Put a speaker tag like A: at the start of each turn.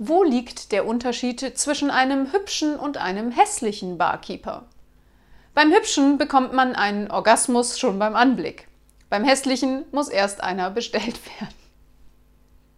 A: Wo liegt der Unterschied zwischen einem hübschen und einem hässlichen Barkeeper? Beim hübschen bekommt man einen Orgasmus schon beim Anblick. Beim hässlichen muss erst einer bestellt werden.